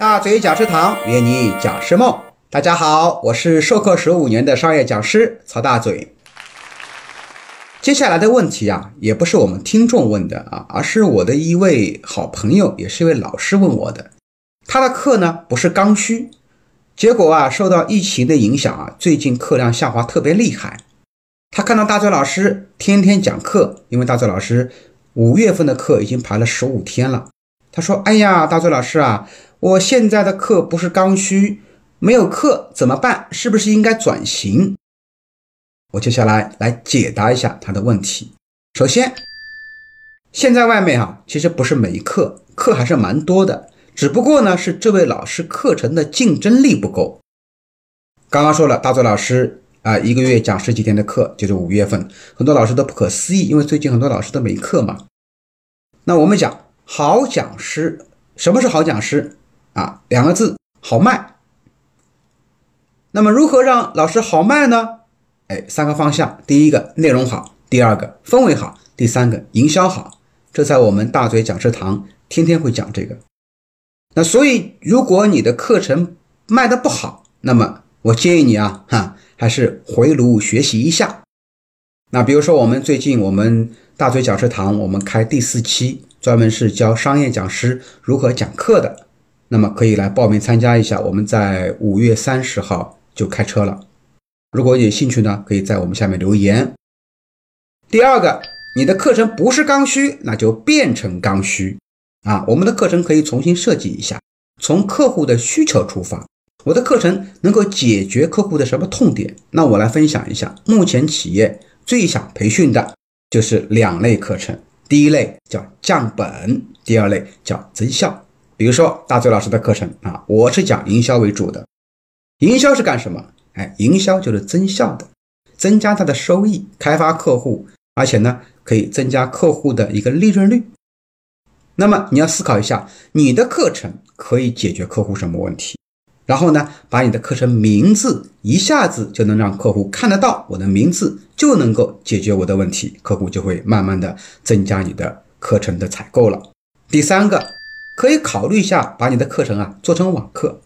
大嘴讲师堂约你讲师梦。大家好，我是授课十五年的商业讲师曹大嘴。接下来的问题啊，也不是我们听众问的啊，而是我的一位好朋友，也是一位老师问我的。他的课呢不是刚需，结果啊受到疫情的影响啊，最近课量下滑特别厉害。他看到大嘴老师天天讲课，因为大嘴老师五月份的课已经排了十五天了。他说：“哎呀，大嘴老师啊，我现在的课不是刚需，没有课怎么办？是不是应该转型？”我接下来来解答一下他的问题。首先，现在外面啊，其实不是没课，课还是蛮多的。只不过呢，是这位老师课程的竞争力不够。刚刚说了，大嘴老师啊，一个月讲十几天的课，就是五月份，很多老师都不可思议，因为最近很多老师都没课嘛。那我们讲好讲师，什么是好讲师啊？两个字，好卖。那么如何让老师好卖呢？哎，三个方向：第一个内容好，第二个氛围好，第三个营销好。这在我们大嘴讲师堂天天会讲这个。那所以，如果你的课程卖的不好，那么我建议你啊，哈，还是回炉学习一下。那比如说，我们最近我们大嘴讲师堂，我们开第四期，专门是教商业讲师如何讲课的，那么可以来报名参加一下。我们在五月三十号就开车了。如果有兴趣呢，可以在我们下面留言。第二个，你的课程不是刚需，那就变成刚需。啊，我们的课程可以重新设计一下，从客户的需求出发，我的课程能够解决客户的什么痛点？那我来分享一下，目前企业最想培训的就是两类课程，第一类叫降本，第二类叫增效。比如说大嘴老师的课程啊，我是讲营销为主的，营销是干什么？哎，营销就是增效的，增加它的收益，开发客户，而且呢，可以增加客户的一个利润率。那么你要思考一下，你的课程可以解决客户什么问题？然后呢，把你的课程名字一下子就能让客户看得到，我的名字就能够解决我的问题，客户就会慢慢的增加你的课程的采购了。第三个，可以考虑一下把你的课程啊做成网课。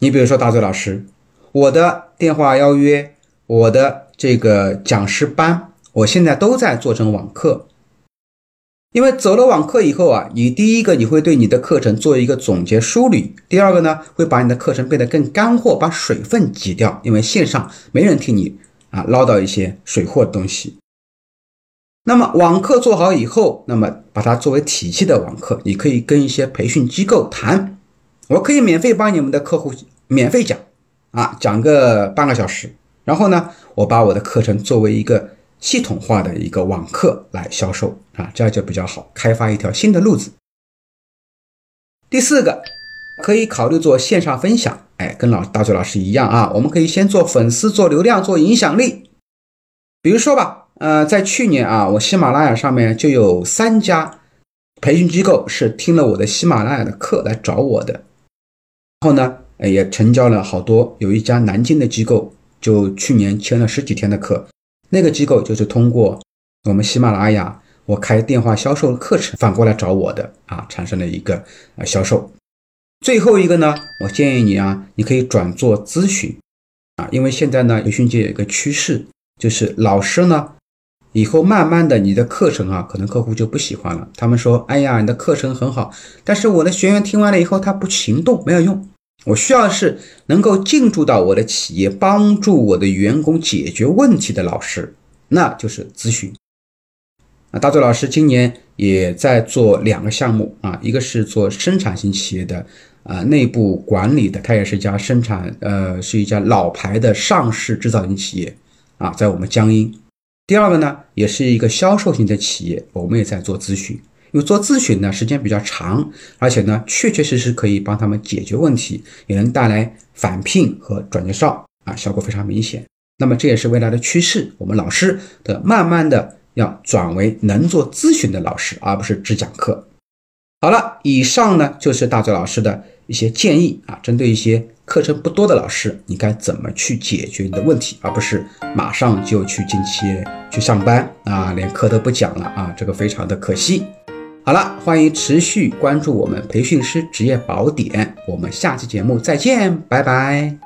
你比如说大嘴老师，我的电话邀约，我的这个讲师班，我现在都在做成网课。因为走了网课以后啊，你第一个你会对你的课程做一个总结梳理，第二个呢会把你的课程变得更干货，把水分挤掉。因为线上没人听你啊唠叨一些水货的东西。那么网课做好以后，那么把它作为体系的网课，你可以跟一些培训机构谈，我可以免费帮你们的客户免费讲啊，讲个半个小时，然后呢，我把我的课程作为一个。系统化的一个网课来销售啊，这样就比较好，开发一条新的路子。第四个，可以考虑做线上分享，哎，跟老大嘴老师一样啊，我们可以先做粉丝、做流量、做影响力。比如说吧，呃，在去年啊，我喜马拉雅上面就有三家培训机构是听了我的喜马拉雅的课来找我的，然后呢，也成交了好多。有一家南京的机构，就去年签了十几天的课。那个机构就是通过我们喜马拉雅，我开电话销售的课程，反过来找我的啊，产生了一个呃销售。最后一个呢，我建议你啊，你可以转做咨询啊，因为现在呢，培训界有一个趋势，就是老师呢，以后慢慢的你的课程啊，可能客户就不喜欢了。他们说，哎呀，你的课程很好，但是我的学员听完了以后，他不行动，没有用。我需要的是能够进驻到我的企业，帮助我的员工解决问题的老师，那就是咨询。啊，大周老师今年也在做两个项目啊，一个是做生产型企业的啊内部管理的，它也是一家生产呃是一家老牌的上市制造型企业啊，在我们江阴。第二个呢，也是一个销售型的企业，我们也在做咨询。因为做咨询呢，时间比较长，而且呢，确确实实可以帮他们解决问题，也能带来返聘和转介绍啊，效果非常明显。那么这也是未来的趋势，我们老师的慢慢的要转为能做咨询的老师，而不是只讲课。好了，以上呢就是大嘴老师的一些建议啊，针对一些课程不多的老师，你该怎么去解决你的问题，而不是马上就去进企业去上班啊，连课都不讲了啊，这个非常的可惜。好了，欢迎持续关注我们培训师职业宝典，我们下期节目再见，拜拜。